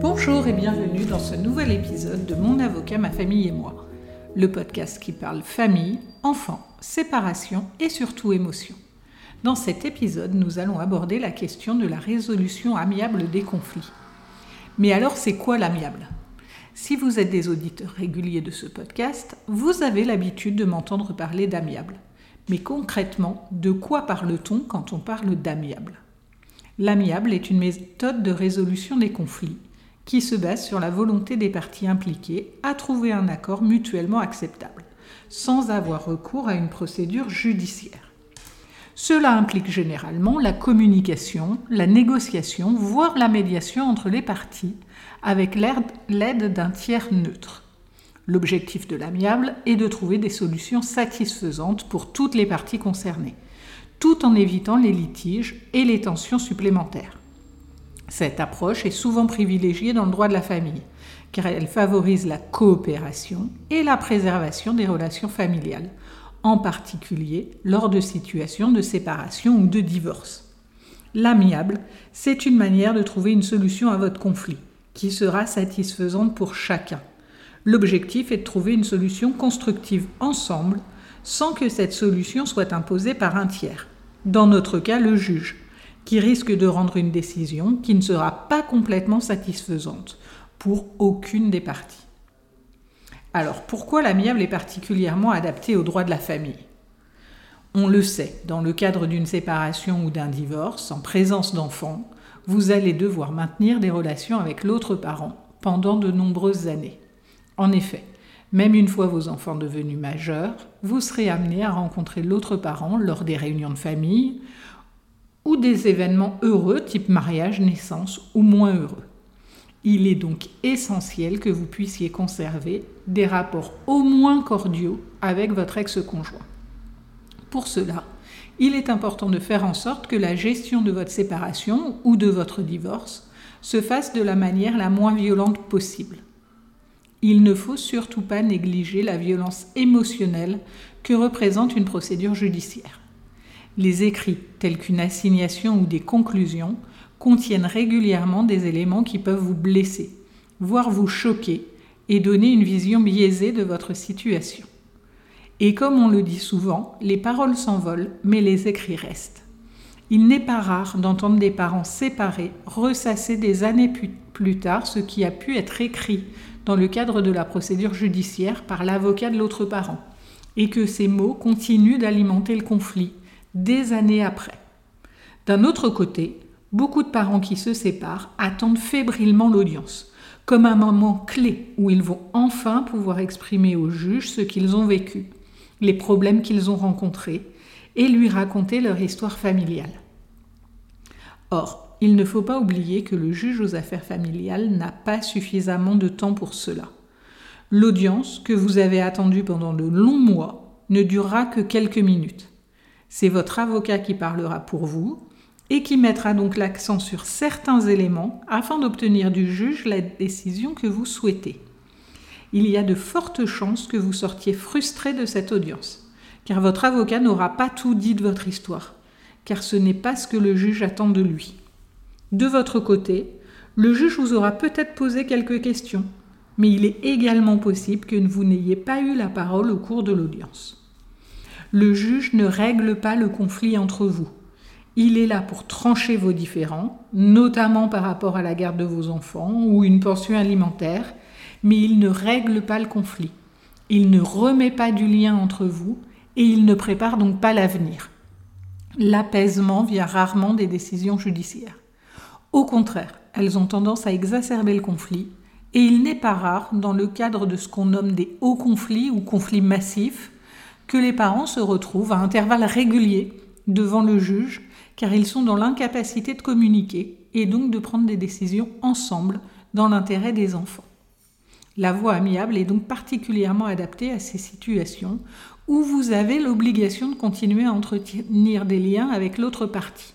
Bonjour et bienvenue dans ce nouvel épisode de Mon avocat, ma famille et moi, le podcast qui parle famille, enfants, séparation et surtout émotion. Dans cet épisode, nous allons aborder la question de la résolution amiable des conflits. Mais alors, c'est quoi l'amiable? Si vous êtes des auditeurs réguliers de ce podcast, vous avez l'habitude de m'entendre parler d'amiable. Mais concrètement, de quoi parle-t-on quand on parle d'amiable? L'amiable est une méthode de résolution des conflits qui se base sur la volonté des parties impliquées à trouver un accord mutuellement acceptable, sans avoir recours à une procédure judiciaire. Cela implique généralement la communication, la négociation, voire la médiation entre les parties, avec l'aide d'un tiers neutre. L'objectif de l'amiable est de trouver des solutions satisfaisantes pour toutes les parties concernées, tout en évitant les litiges et les tensions supplémentaires. Cette approche est souvent privilégiée dans le droit de la famille, car elle favorise la coopération et la préservation des relations familiales, en particulier lors de situations de séparation ou de divorce. L'amiable, c'est une manière de trouver une solution à votre conflit, qui sera satisfaisante pour chacun. L'objectif est de trouver une solution constructive ensemble, sans que cette solution soit imposée par un tiers, dans notre cas le juge, qui risque de rendre une décision qui ne sera pas complètement satisfaisante pour aucune des parties. Alors pourquoi l'amiable est particulièrement adapté au droit de la famille? On le sait, dans le cadre d'une séparation ou d'un divorce, en présence d'enfants, vous allez devoir maintenir des relations avec l'autre parent pendant de nombreuses années. En effet, même une fois vos enfants devenus majeurs, vous serez amené à rencontrer l'autre parent lors des réunions de famille ou des événements heureux type mariage, naissance ou moins heureux. Il est donc essentiel que vous puissiez conserver des rapports au moins cordiaux avec votre ex-conjoint. Pour cela, il est important de faire en sorte que la gestion de votre séparation ou de votre divorce se fasse de la manière la moins violente possible. Il ne faut surtout pas négliger la violence émotionnelle que représente une procédure judiciaire. Les écrits, tels qu'une assignation ou des conclusions, contiennent régulièrement des éléments qui peuvent vous blesser, voire vous choquer et donner une vision biaisée de votre situation. Et comme on le dit souvent, les paroles s'envolent, mais les écrits restent. Il n'est pas rare d'entendre des parents séparés ressasser des années plus tard ce qui a pu être écrit dans le cadre de la procédure judiciaire par l'avocat de l'autre parent, et que ces mots continuent d'alimenter le conflit des années après. D'un autre côté, beaucoup de parents qui se séparent attendent fébrilement l'audience, comme un moment clé où ils vont enfin pouvoir exprimer au juge ce qu'ils ont vécu, les problèmes qu'ils ont rencontrés, et lui raconter leur histoire familiale. Or, il ne faut pas oublier que le juge aux affaires familiales n'a pas suffisamment de temps pour cela. L'audience que vous avez attendue pendant de longs mois ne durera que quelques minutes. C'est votre avocat qui parlera pour vous et qui mettra donc l'accent sur certains éléments afin d'obtenir du juge la décision que vous souhaitez. Il y a de fortes chances que vous sortiez frustré de cette audience, car votre avocat n'aura pas tout dit de votre histoire, car ce n'est pas ce que le juge attend de lui. De votre côté, le juge vous aura peut-être posé quelques questions, mais il est également possible que vous n'ayez pas eu la parole au cours de l'audience. Le juge ne règle pas le conflit entre vous. Il est là pour trancher vos différends, notamment par rapport à la garde de vos enfants ou une pension alimentaire, mais il ne règle pas le conflit. Il ne remet pas du lien entre vous et il ne prépare donc pas l'avenir. L'apaisement vient rarement des décisions judiciaires. Au contraire, elles ont tendance à exacerber le conflit, et il n'est pas rare, dans le cadre de ce qu'on nomme des hauts conflits ou conflits massifs, que les parents se retrouvent à intervalles réguliers devant le juge, car ils sont dans l'incapacité de communiquer et donc de prendre des décisions ensemble dans l'intérêt des enfants. La voie amiable est donc particulièrement adaptée à ces situations où vous avez l'obligation de continuer à entretenir des liens avec l'autre partie.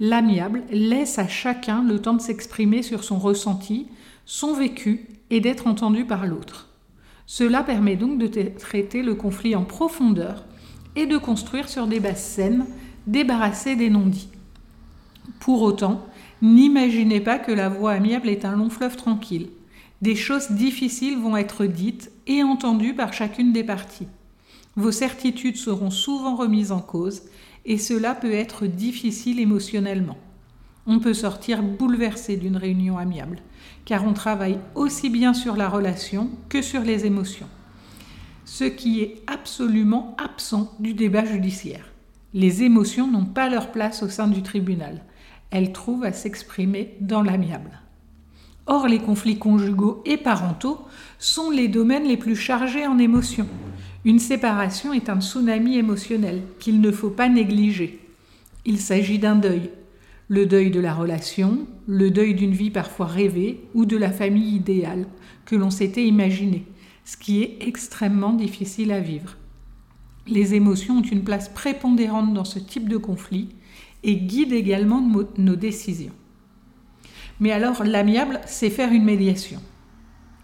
L'amiable laisse à chacun le temps de s'exprimer sur son ressenti, son vécu et d'être entendu par l'autre. Cela permet donc de traiter le conflit en profondeur et de construire sur des bases saines débarrasser des non-dits. Pour autant, n'imaginez pas que la voie amiable est un long fleuve tranquille. Des choses difficiles vont être dites et entendues par chacune des parties. Vos certitudes seront souvent remises en cause et cela peut être difficile émotionnellement. On peut sortir bouleversé d'une réunion amiable, car on travaille aussi bien sur la relation que sur les émotions. Ce qui est absolument absent du débat judiciaire. Les émotions n'ont pas leur place au sein du tribunal. Elles trouvent à s'exprimer dans l'amiable. Or, les conflits conjugaux et parentaux sont les domaines les plus chargés en émotions. Une séparation est un tsunami émotionnel qu'il ne faut pas négliger. Il s'agit d'un deuil. Le deuil de la relation, le deuil d'une vie parfois rêvée ou de la famille idéale que l'on s'était imaginée, ce qui est extrêmement difficile à vivre. Les émotions ont une place prépondérante dans ce type de conflit et guident également nos décisions. Mais alors, l'amiable, c'est faire une médiation.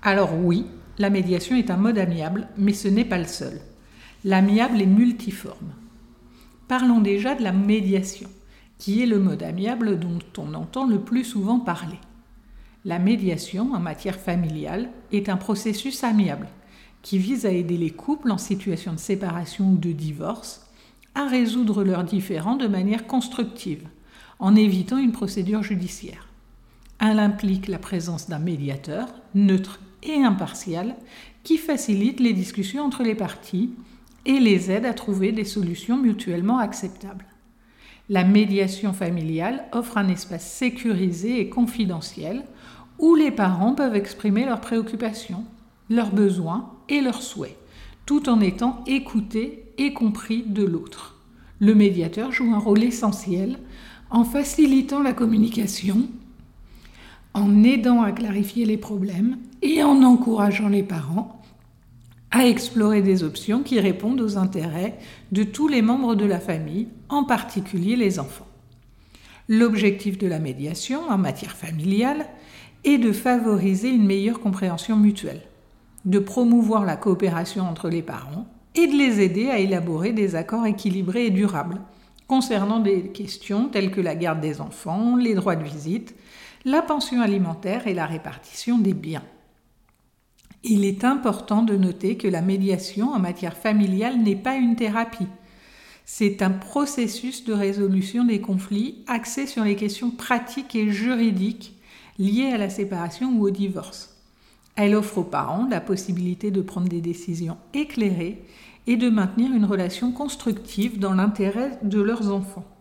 Alors oui, la médiation est un mode amiable, mais ce n'est pas le seul. L'amiable est multiforme. Parlons déjà de la médiation, qui est le mode amiable dont on entend le plus souvent parler. La médiation en matière familiale est un processus amiable qui vise à aider les couples en situation de séparation ou de divorce à résoudre leurs différends de manière constructive, en évitant une procédure judiciaire. Elle implique la présence d'un médiateur, neutre et impartial, qui facilite les discussions entre les parties et les aide à trouver des solutions mutuellement acceptables. La médiation familiale offre un espace sécurisé et confidentiel où les parents peuvent exprimer leurs préoccupations, leurs besoins et leurs souhaits, tout en étant écoutés et compris de l'autre. Le médiateur joue un rôle essentiel en facilitant la communication en aidant à clarifier les problèmes et en encourageant les parents à explorer des options qui répondent aux intérêts de tous les membres de la famille, en particulier les enfants. L'objectif de la médiation en matière familiale est de favoriser une meilleure compréhension mutuelle, de promouvoir la coopération entre les parents et de les aider à élaborer des accords équilibrés et durables concernant des questions telles que la garde des enfants, les droits de visite, la pension alimentaire et la répartition des biens. Il est important de noter que la médiation en matière familiale n'est pas une thérapie. C'est un processus de résolution des conflits axé sur les questions pratiques et juridiques liées à la séparation ou au divorce. Elle offre aux parents la possibilité de prendre des décisions éclairées et de maintenir une relation constructive dans l'intérêt de leurs enfants.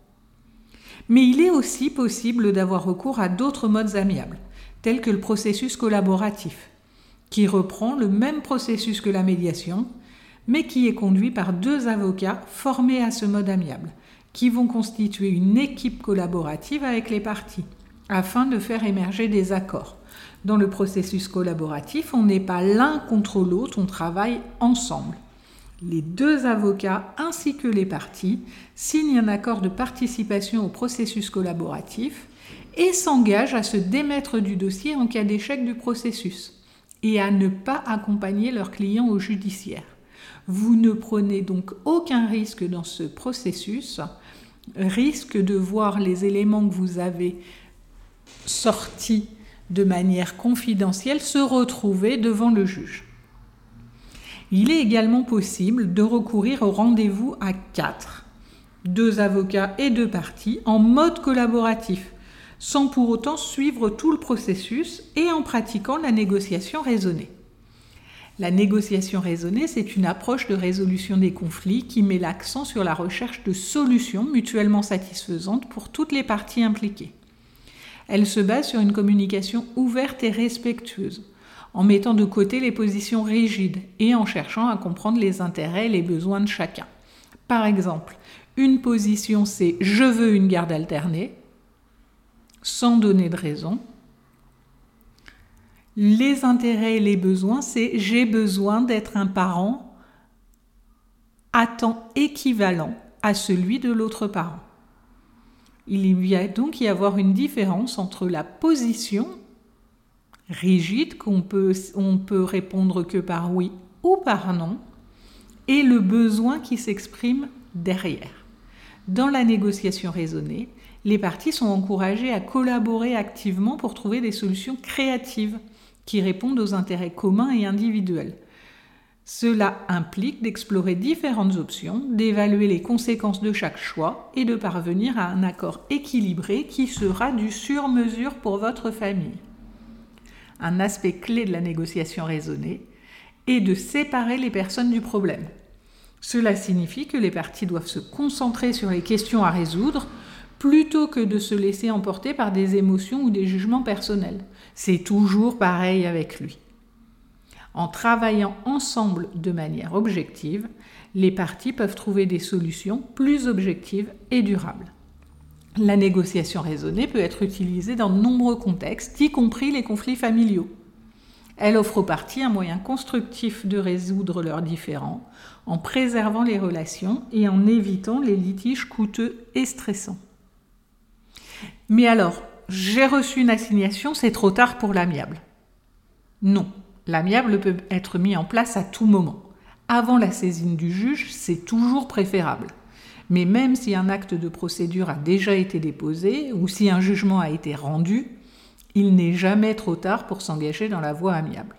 Mais il est aussi possible d'avoir recours à d'autres modes amiables, tels que le processus collaboratif, qui reprend le même processus que la médiation, mais qui est conduit par deux avocats formés à ce mode amiable, qui vont constituer une équipe collaborative avec les parties, afin de faire émerger des accords. Dans le processus collaboratif, on n'est pas l'un contre l'autre, on travaille ensemble les deux avocats ainsi que les parties signent un accord de participation au processus collaboratif et s'engagent à se démettre du dossier en cas d'échec du processus et à ne pas accompagner leurs clients au judiciaire. Vous ne prenez donc aucun risque dans ce processus, risque de voir les éléments que vous avez sortis de manière confidentielle se retrouver devant le juge. Il est également possible de recourir au rendez-vous à quatre, deux avocats et deux parties, en mode collaboratif, sans pour autant suivre tout le processus et en pratiquant la négociation raisonnée. La négociation raisonnée, c'est une approche de résolution des conflits qui met l'accent sur la recherche de solutions mutuellement satisfaisantes pour toutes les parties impliquées. Elle se base sur une communication ouverte et respectueuse en mettant de côté les positions rigides et en cherchant à comprendre les intérêts et les besoins de chacun. Par exemple, une position c'est je veux une garde alternée, sans donner de raison. Les intérêts et les besoins, c'est j'ai besoin d'être un parent à temps équivalent à celui de l'autre parent. Il va donc y avoir une différence entre la position rigide qu'on peut, on peut répondre que par oui ou par non, et le besoin qui s'exprime derrière. Dans la négociation raisonnée, les parties sont encouragées à collaborer activement pour trouver des solutions créatives qui répondent aux intérêts communs et individuels. Cela implique d'explorer différentes options, d'évaluer les conséquences de chaque choix et de parvenir à un accord équilibré qui sera du sur-mesure pour votre famille. Un aspect clé de la négociation raisonnée est de séparer les personnes du problème. Cela signifie que les parties doivent se concentrer sur les questions à résoudre plutôt que de se laisser emporter par des émotions ou des jugements personnels. C'est toujours pareil avec lui. En travaillant ensemble de manière objective, les parties peuvent trouver des solutions plus objectives et durables. La négociation raisonnée peut être utilisée dans de nombreux contextes, y compris les conflits familiaux. Elle offre aux parties un moyen constructif de résoudre leurs différends, en préservant les relations et en évitant les litiges coûteux et stressants. Mais alors, j'ai reçu une assignation, c'est trop tard pour l'amiable. Non, L'amiable peut être mis en place à tout moment. Avant la saisine du juge, c'est toujours préférable. Mais même si un acte de procédure a déjà été déposé ou si un jugement a été rendu, il n'est jamais trop tard pour s'engager dans la voie amiable.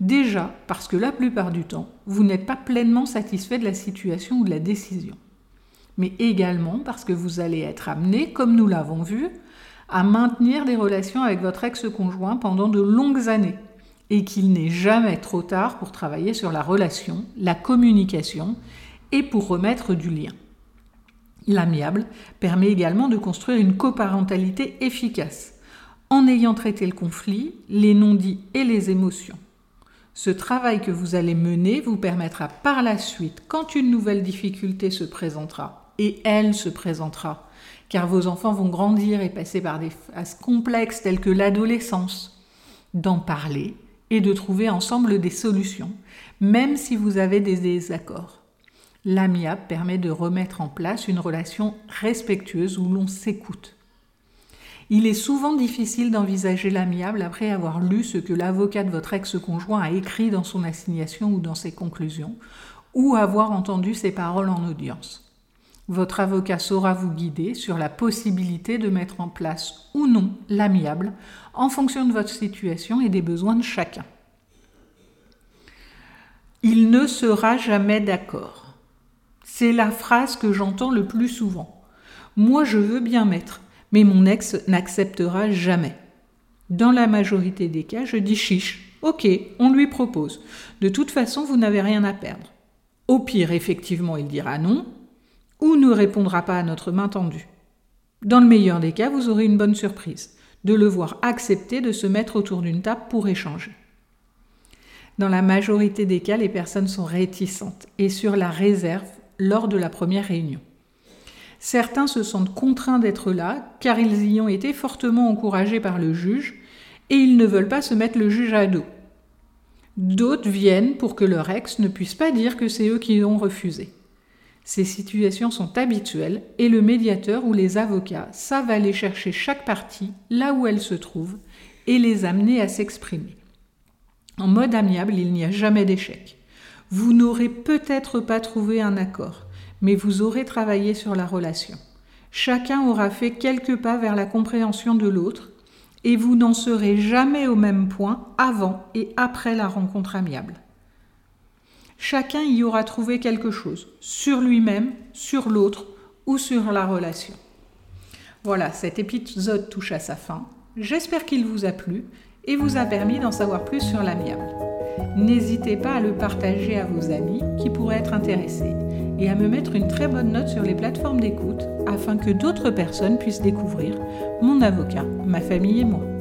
Déjà parce que la plupart du temps, vous n'êtes pas pleinement satisfait de la situation ou de la décision. Mais également parce que vous allez être amené, comme nous l'avons vu, à maintenir des relations avec votre ex-conjoint pendant de longues années et qu'il n'est jamais trop tard pour travailler sur la relation, la communication et pour remettre du lien. L'amiable permet également de construire une coparentalité efficace, en ayant traité le conflit, les non-dits et les émotions. Ce travail que vous allez mener vous permettra par la suite, quand une nouvelle difficulté se présentera, et elle se présentera, car vos enfants vont grandir et passer par des phases complexes telles que l'adolescence, d'en parler et de trouver ensemble des solutions, même si vous avez des désaccords. L'amiable permet de remettre en place une relation respectueuse où l'on s'écoute. Il est souvent difficile d'envisager l'amiable après avoir lu ce que l'avocat de votre ex-conjoint a écrit dans son assignation ou dans ses conclusions, ou avoir entendu ses paroles en audience. Votre avocat saura vous guider sur la possibilité de mettre en place ou non l'amiable en fonction de votre situation et des besoins de chacun. Il ne sera jamais d'accord. C'est la phrase que j'entends le plus souvent. Moi, je veux bien mettre, mais mon ex n'acceptera jamais. Dans la majorité des cas, je dis chiche. Ok, on lui propose. De toute façon, vous n'avez rien à perdre. Au pire, effectivement, il dira non, ou ne répondra pas à notre main tendue. Dans le meilleur des cas, vous aurez une bonne surprise, de le voir accepter de se mettre autour d'une table pour échanger. Dans la majorité des cas, les personnes sont réticentes et sur la réserve lors de la première réunion. Certains se sentent contraints d'être là car ils y ont été fortement encouragés par le juge et ils ne veulent pas se mettre le juge à dos. D'autres viennent pour que leur ex ne puisse pas dire que c'est eux qui ont refusé. Ces situations sont habituelles et le médiateur ou les avocats savent aller chercher chaque partie là où elle se trouve et les amener à s'exprimer. En mode amiable, il n'y a jamais d'échec. Vous n'aurez peut-être pas trouvé un accord, mais vous aurez travaillé sur la relation. Chacun aura fait quelques pas vers la compréhension de l'autre et vous n'en serez jamais au même point avant et après la rencontre amiable chacun y aura trouvé quelque chose, sur lui-même, sur l'autre ou sur la relation. Voilà, cet épisode touche à sa fin. J'espère qu'il vous a plu et vous a permis d'en savoir plus sur l'amiable. N'hésitez pas à le partager à vos amis qui pourraient être intéressés et à me mettre une très bonne note sur les plateformes d'écoute afin que d'autres personnes puissent découvrir mon avocat, ma famille et moi.